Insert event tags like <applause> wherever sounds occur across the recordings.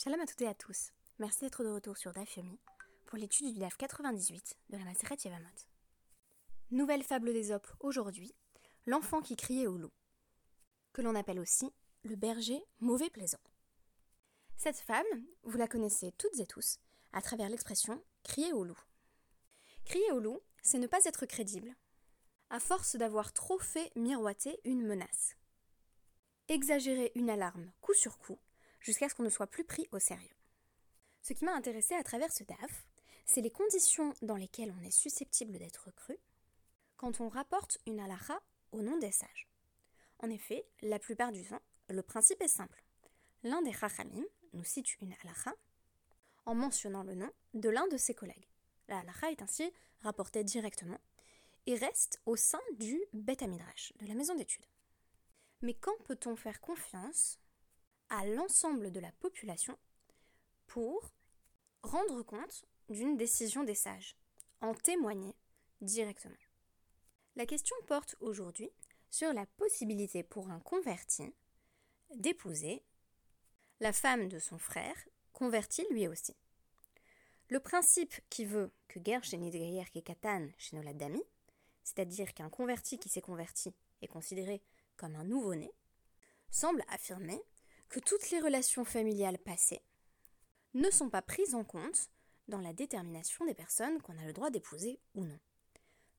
Shalom à toutes et à tous. Merci d'être de retour sur DAF Yomi pour l'étude du DAF 98 de la Maseret Yevamot. Nouvelle fable d'Ésope aujourd'hui, l'enfant qui criait au loup, que l'on appelle aussi le berger mauvais plaisant. Cette fable, vous la connaissez toutes et tous à travers l'expression crier au loup. Crier au loup, c'est ne pas être crédible, à force d'avoir trop fait miroiter une menace. Exagérer une alarme coup sur coup jusqu'à ce qu'on ne soit plus pris au sérieux. Ce qui m'a intéressé à travers ce DAF, c'est les conditions dans lesquelles on est susceptible d'être cru quand on rapporte une halakha au nom des sages. En effet, la plupart du temps, le principe est simple. L'un des chachamim nous cite une halakha en mentionnant le nom de l'un de ses collègues. La halakha est ainsi rapportée directement et reste au sein du Bet Midrash, de la maison d'études. Mais quand peut-on faire confiance à l'ensemble de la population pour rendre compte d'une décision des sages, en témoigner directement. La question porte aujourd'hui sur la possibilité pour un converti d'épouser la femme de son frère, converti lui aussi. Le principe qui veut que guerre chez Nidgayer Katan chez Noladami, c'est-à-dire qu'un converti qui s'est converti est considéré comme un nouveau-né, semble affirmer que toutes les relations familiales passées ne sont pas prises en compte dans la détermination des personnes qu'on a le droit d'épouser ou non.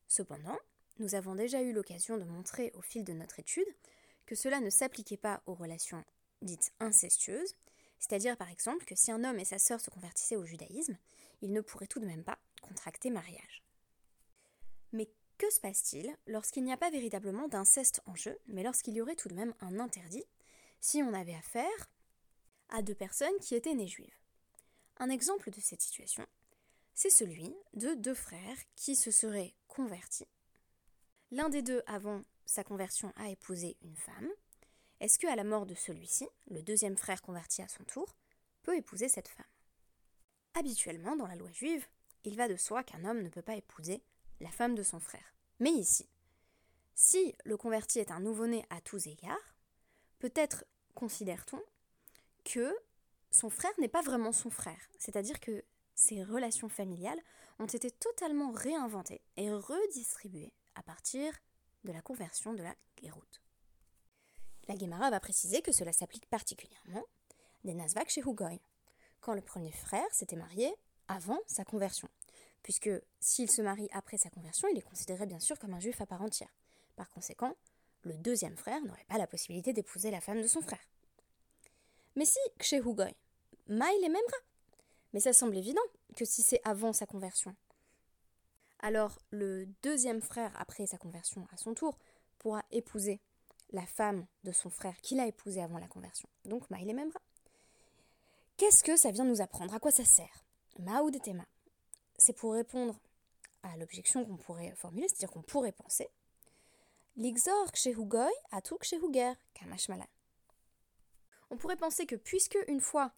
Cependant, nous avons déjà eu l'occasion de montrer au fil de notre étude que cela ne s'appliquait pas aux relations dites incestueuses, c'est-à-dire par exemple que si un homme et sa sœur se convertissaient au judaïsme, ils ne pourraient tout de même pas contracter mariage. Mais que se passe-t-il lorsqu'il n'y a pas véritablement d'inceste en jeu, mais lorsqu'il y aurait tout de même un interdit si on avait affaire à deux personnes qui étaient nées juives. Un exemple de cette situation, c'est celui de deux frères qui se seraient convertis. L'un des deux, avant sa conversion, a épousé une femme. Est-ce qu'à la mort de celui-ci, le deuxième frère converti à son tour, peut épouser cette femme? Habituellement, dans la loi juive, il va de soi qu'un homme ne peut pas épouser la femme de son frère. Mais ici, si le converti est un nouveau-né à tous égards, peut-être considère-t-on que son frère n'est pas vraiment son frère, c'est-à-dire que ses relations familiales ont été totalement réinventées et redistribuées à partir de la conversion de la Géroute. La Gemara va préciser que cela s'applique particulièrement des Nazvak chez Hugoy, quand le premier frère s'était marié avant sa conversion, puisque s'il se marie après sa conversion, il est considéré bien sûr comme un juif à part entière. Par conséquent, le deuxième frère n'aurait pas la possibilité d'épouser la femme de son frère. Mais si chez Hugoy, Maïl est Memra. Mais ça semble évident que si c'est avant sa conversion. Alors le deuxième frère, après sa conversion à son tour, pourra épouser la femme de son frère qu'il a épousée avant la conversion. Donc Maïl est Memra. Qu'est-ce que ça vient nous apprendre? À quoi ça sert? Maoud et Tema. C'est pour répondre à l'objection qu'on pourrait formuler, c'est-à-dire qu'on pourrait penser L'ixor kshehugoy atou kshehuger, kamashmala. On pourrait penser que puisque une fois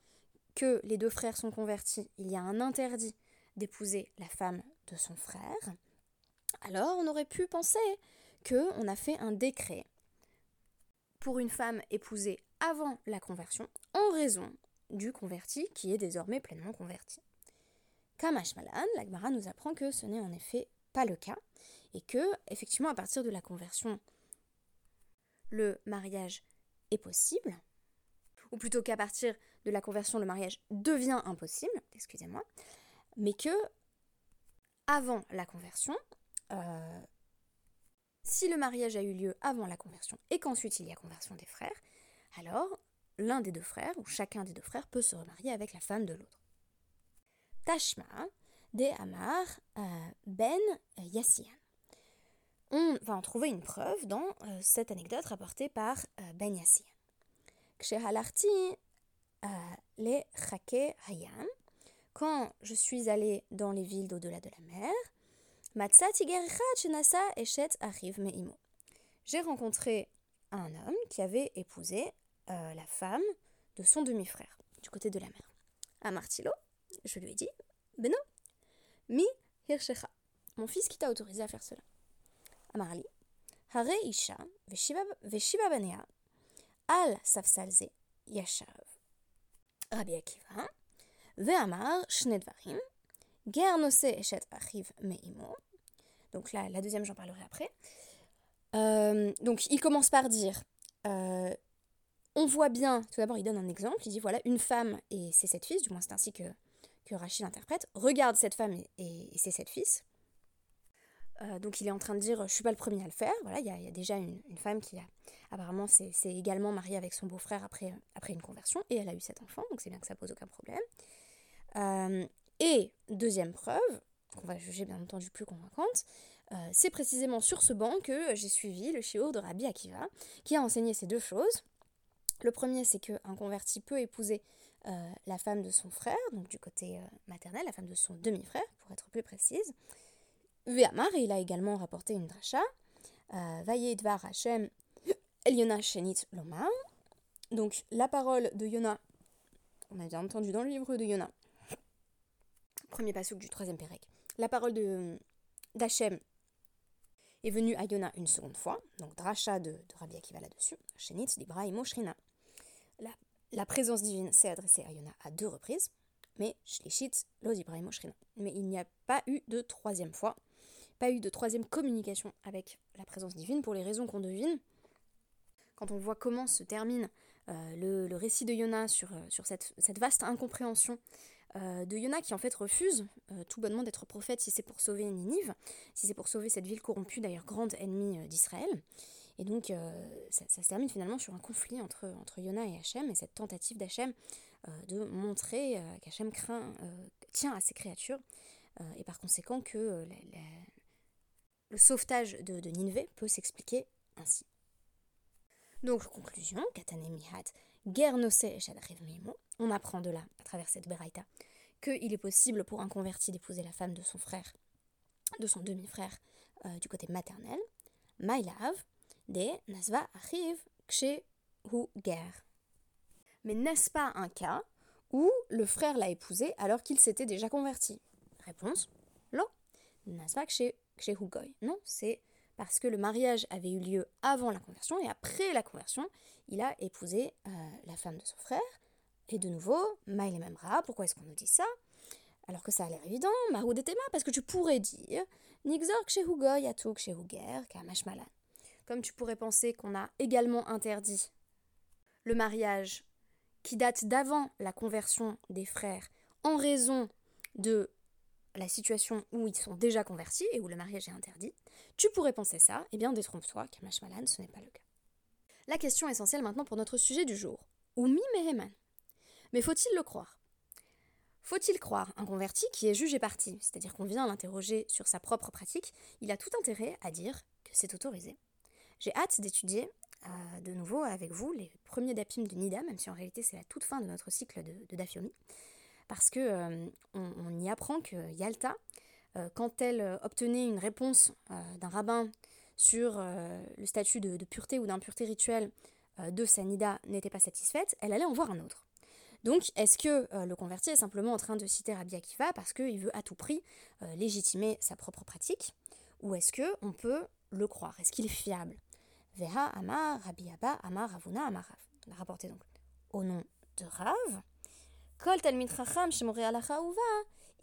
que les deux frères sont convertis, il y a un interdit d'épouser la femme de son frère, alors on aurait pu penser que on a fait un décret pour une femme épousée avant la conversion en raison du converti qui est désormais pleinement converti. Kamashmalan, l'Agmara nous apprend que ce n'est en effet pas le cas et que, effectivement, à partir de la conversion, le mariage est possible, ou plutôt qu'à partir de la conversion, le mariage devient impossible, excusez-moi, mais que, avant la conversion, euh, si le mariage a eu lieu avant la conversion et qu'ensuite il y a conversion des frères, alors l'un des deux frères, ou chacun des deux frères, peut se remarier avec la femme de l'autre. Tashma de Amar euh, Ben Yassian on va en trouver une preuve dans euh, cette anecdote rapportée par euh, Ben Yassir. Euh, les Hayam, quand je suis allée dans les villes d'au-delà de la mer, j'ai rencontré un homme qui avait épousé la femme de son demi-frère du côté de la mer. À je lui ai dit Beno, mi hirshecha, mon fils qui t'a autorisé à faire cela. Amarli, Hare Isha, Veshiba Banea, Al Safsalze, Yashav. Rabbi Akiva, Ve'amar shne dvarim, ger nose eshet achiv me'imo. Donc là, la deuxième, j'en parlerai après. Euh, donc il commence par dire, euh, on voit bien, tout d'abord il donne un exemple, il dit voilà, une femme et ses sept fils, du moins c'est ainsi que, Rachid interprète, regarde cette femme et, ses sept fils. Euh, donc il est en train de dire, je suis pas le premier à le faire, voilà, il y a, déjà une, femme qui a, apparemment c'est également mariée avec son beau-frère après, après une conversion, et elle a eu sept enfants, donc c'est bien que ça pose aucun problème. et deuxième preuve, qu'on va juger bien entendu plus convaincante, euh, c'est précisément sur ce banc que j'ai suivi le shiur de Rabbi Akiva, qui a enseigné ces deux choses. Le premier, c'est qu'un converti peut épouser euh, la femme de son frère, donc du côté euh, maternel, la femme de son demi-frère, pour être plus précise. Ve'amar, il a également rapporté une dracha. Vayedvar Hashem El Yona Shenit Lomar. Donc la parole de Yona, on a bien entendu dans le livre de Yona, premier passage du troisième pérec. La parole de d'Hachem est venu à Yona une seconde fois, donc dracha de, de Rabbi Akiva là-dessus, Shenit, Libra et Moshrina. La présence divine s'est adressée à Yona à deux reprises, mais Shlishit, Lo Libra et Moshrina. Mais il n'y a pas eu de troisième fois, pas eu de troisième communication avec la présence divine pour les raisons qu'on devine. Quand on voit comment se termine euh, le, récit de Yona sur, euh, cette, vaste incompréhension euh, de Yona qui en fait refuse tout bonnement d'être prophète si c'est pour sauver Ninive, si c'est pour sauver cette ville corrompue, d'ailleurs grande ennemie d'Israël. Et donc ça, se termine finalement sur un conflit entre, entre Yona et Hachem, et cette tentative d'Hachem de montrer qu'Hachem craint, tient à ses créatures, et par conséquent que le sauvetage de, de peut s'expliquer ainsi. Donc, conclusion, Katane Mihat, on apprend de là, à travers cette beraïta, qu'il est possible pour un converti d'épouser la femme de son frère, de son demi-frère euh, du côté maternel. Mailav, de Nasva arrive hu ger. Mais n'est-ce pas un cas où le frère l'a épousé alors qu'il s'était déjà converti? Réponse Lo. Kshe hu goy. Non, c'est parce que le mariage avait eu lieu avant la conversion et après la conversion, il a épousé euh, la femme de son frère. Et de nouveau, Maïl et Memra, pourquoi est-ce qu'on nous dit ça? Alors que ça a l'air évident, Mahoud et parce que tu pourrais dire Nixor kshehugoy atuk kshehuger kamashmalan. Comme tu pourrais penser qu'on a également interdit le mariage qui date d'avant la conversion des frères en raison de la situation où ils sont déjà convertis et où le mariage est interdit, tu pourrais penser ça, eh bien détrompe-toi, Kamashmalan, ce n'est pas le cas. La question essentielle maintenant pour notre sujet du jour. Oumi Meheman. Mais faut-il le croire? Faut-il croire un converti qui est jugé parti, c'est-à-dire qu'on vient l'interroger sur sa propre pratique, il a tout intérêt à dire que c'est autorisé. J'ai hâte d'étudier euh, de nouveau avec vous les premiers dapim de Nida, même si en réalité c'est la toute fin de notre cycle de, de Dafyomi, parce que euh, on, y apprend que Yalta, euh, quand elle obtenait une réponse d'un rabbin sur le statut de, pureté ou d'impureté rituelle de Sanida n'était pas satisfaite, elle allait en voir un autre. Donc, est-ce que le converti est simplement en train de citer Rabbi Akiva parce qu'il veut à tout prix légitimer sa propre pratique? Ou est-ce que on peut le croire? Est-ce qu'il est fiable? Veha Amar Rabbi Abba Amar Ravuna Amar Rav. On a rapporté donc au nom de Rav. Kol Talmid Chacham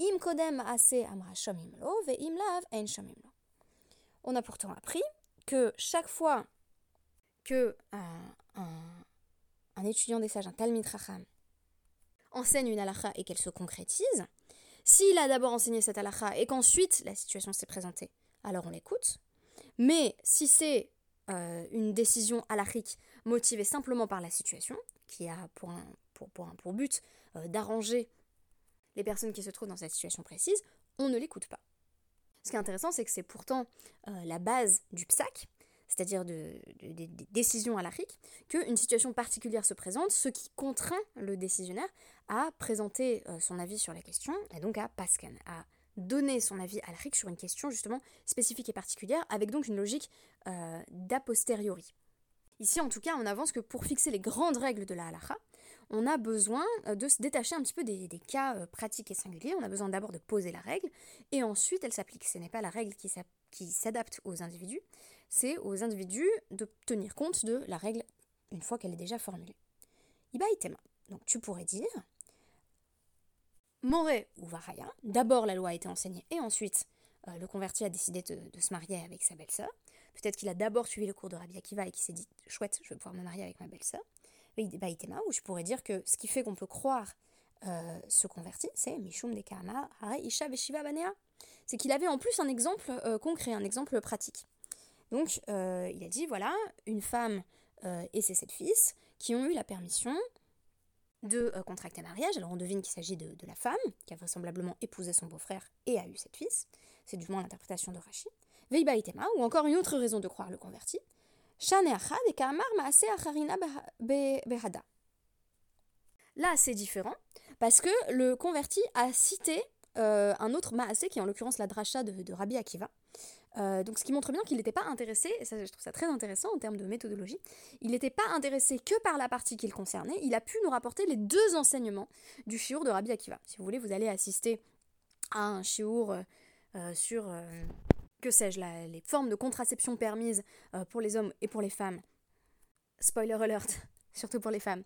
Im Kodem Ase Amra Shomim Lo Ve'im Lav Ein Shomim Lo. On a pourtant appris que chaque fois que un, étudiant des sages, un Talmid Racham, enseigne une halakha et qu'elle se concrétise, s'il a d'abord enseigné cette halakha et qu'ensuite la situation s'est présentée, alors on l'écoute. Mais si c'est euh, une décision halachique motivée simplement par la situation, qui a pour, pour, pour, but euh, d'arranger les personnes qui se trouvent dans cette situation précise, on ne l'écoute pas. Ce qui est intéressant, c'est que c'est pourtant euh, la base du PSAC, c'est-à-dire des décisions à l'ARIC, qu'une situation particulière se présente, ce qui contraint le décisionnaire à présenter son avis sur la question, et donc à Pascan, à donner son avis à l'ARIC sur une question justement spécifique et particulière, avec donc une logique euh, d'a posteriori. Ici, en tout cas, on avance que pour fixer les grandes règles de la halakha, on a besoin euh, de se détacher un petit peu des, cas euh, pratiques et singuliers. On a besoin d'abord de poser la règle et ensuite elle s'applique. Ce n'est pas la règle qui s'adapte aux individus, c'est aux individus de tenir compte de la règle une fois qu'elle est déjà formulée. Iba. Donc tu pourrais dire, Moré ou Varaya, d'abord la loi a été enseignée et ensuite le converti a décidé de, se marier avec sa belle-sœur. Peut-être qu'il a d'abord suivi le cours de Rabbi Akiva et qu'il s'est dit chouette, je vais pouvoir me marier avec ma belle-sœur. Baïtema, où je pourrais dire que ce qui fait qu'on peut croire euh, se c'est Mishum de Kama, Hare Isha Veshiva Banea. C'est qu'il avait en plus un exemple euh, concret, un exemple pratique. Donc euh, il a dit voilà, une femme et ses sept fils qui ont eu la permission de contracter un mariage. Alors on devine qu'il s'agit de, la femme qui a vraisemblablement épousé son beau-frère et a eu sept fils. C'est du moins l'interprétation de Rashi. Veiba Itema, ou encore une autre raison de croire le converti, Là, c'est différent parce que le converti a cité euh, un autre maasé qui est en l'occurrence la dracha de, Rabbi Akiva. Euh, donc, ce qui montre bien qu'il n'était pas intéressé, et ça, je trouve ça très intéressant en termes de méthodologie, il n'était pas intéressé que par la partie qu'il concernait, il a pu nous rapporter les deux enseignements du shiur de Rabbi Akiva. Si vous voulez, vous allez assister à un shiur euh, sur que sais-je, les formes de contraception permises pour les hommes et pour les femmes spoiler alert, <laughs> surtout pour les femmes.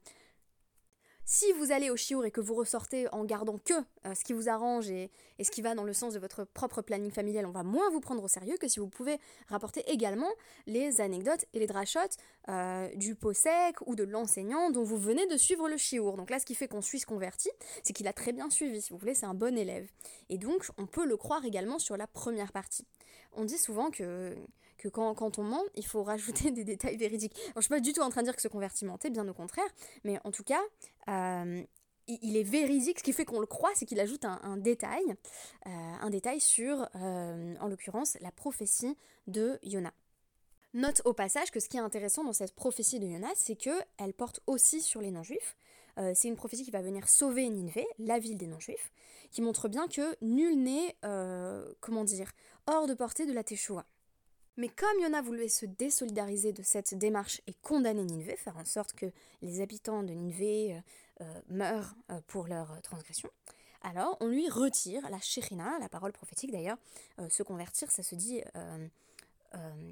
Si vous allez au chiour et que vous ressortez en gardant que euh, ce qui vous arrange et, ce qui va dans le sens de votre propre planning familial, on va moins vous prendre au sérieux que si vous pouvez rapporter également les anecdotes et les drachotes euh, du pot sec ou de l'enseignant dont vous venez de suivre le chiour. Donc là, ce qui fait qu'on suit ce converti, c'est qu'il a très bien suivi, si vous voulez, c'est un bon élève. Et donc, on peut le croire également sur la première partie. On dit souvent que que quand, on ment, il faut rajouter <laughs> des détails véridiques. je ne suis pas du tout en train de dire que ce converti mentait, bien au contraire, mais en tout cas, euh, il, est véridique. Ce qui fait qu'on le croit, c'est qu'il ajoute un, détail, euh, un détail sur, euh, en l'occurrence, la prophétie de Yona. Note au passage que ce qui est intéressant dans cette prophétie de Yona, c'est qu'elle porte aussi sur les non-juifs. c'est une prophétie qui va venir sauver Nineveh, la ville des non-juifs, qui montre bien que nul n'est, comment dire, hors de portée de la Teshuvah. Mais comme Yona voulait se désolidariser de cette démarche et condamner Nineveh, faire en sorte que les habitants de Nineveh euh, euh, meurent euh, pour leur transgression, alors on lui retire la Shechina, la parole prophétique d'ailleurs, se convertir, ça se dit,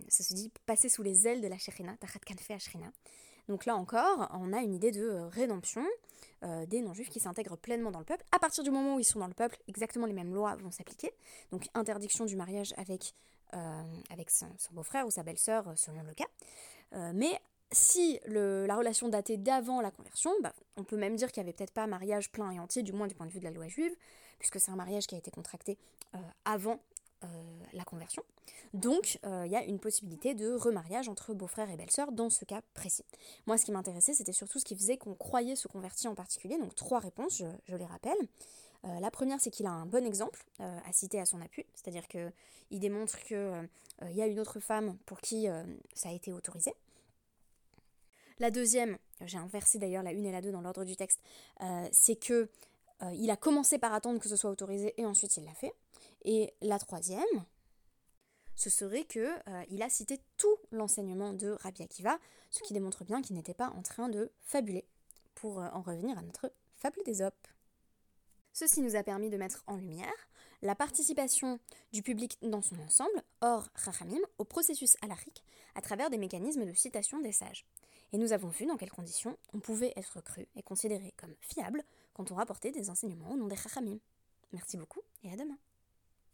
ça se dit passer sous les ailes de la Shechina, Tachat Kanfe Ashrina. Donc là encore, on a une idée de rédemption des non-juifs qui s'intègrent pleinement dans le peuple. À partir du moment où ils sont dans le peuple, exactement les mêmes lois vont s'appliquer. Donc interdiction du mariage avec avec son, beau-frère ou sa belle-sœur, euh, selon le cas. Euh, mais si la relation datait d'avant la conversion, bah, on peut même dire qu'il n'y avait peut-être pas mariage plein et entier, du moins du point de vue de la loi juive, puisque c'est un mariage qui a été contracté avant la conversion. Donc, il y a une possibilité de remariage entre beau-frère et belle-sœur dans ce cas précis. Moi, ce qui m'intéressait, c'était surtout ce qui faisait qu'on croyait se convertir en particulier. Donc, trois réponses, je les rappelle. Euh, la première, c'est qu'il a un bon exemple euh, à citer à son appui, c'est-à-dire qu'il démontre qu'il euh, y a une autre femme pour qui ça a été autorisé. La deuxième, j'ai inversé d'ailleurs la une et la deux dans l'ordre du texte, c'est que il a commencé par attendre que ce soit autorisé et ensuite il l'a fait. Et la troisième, ce serait que il a cité tout l'enseignement de Rabbi Akiva, ce qui démontre bien qu'il n'était pas en train de fabuler. Pour en revenir à notre fable des Opes. Ceci nous a permis de mettre en lumière la participation du public dans son ensemble, hors Rachamim, au processus alarique à travers des mécanismes de citation des sages. Et nous avons vu dans quelles conditions on pouvait être cru et considéré comme fiable quand on rapportait des enseignements au nom des Rachamim. Merci beaucoup et à demain.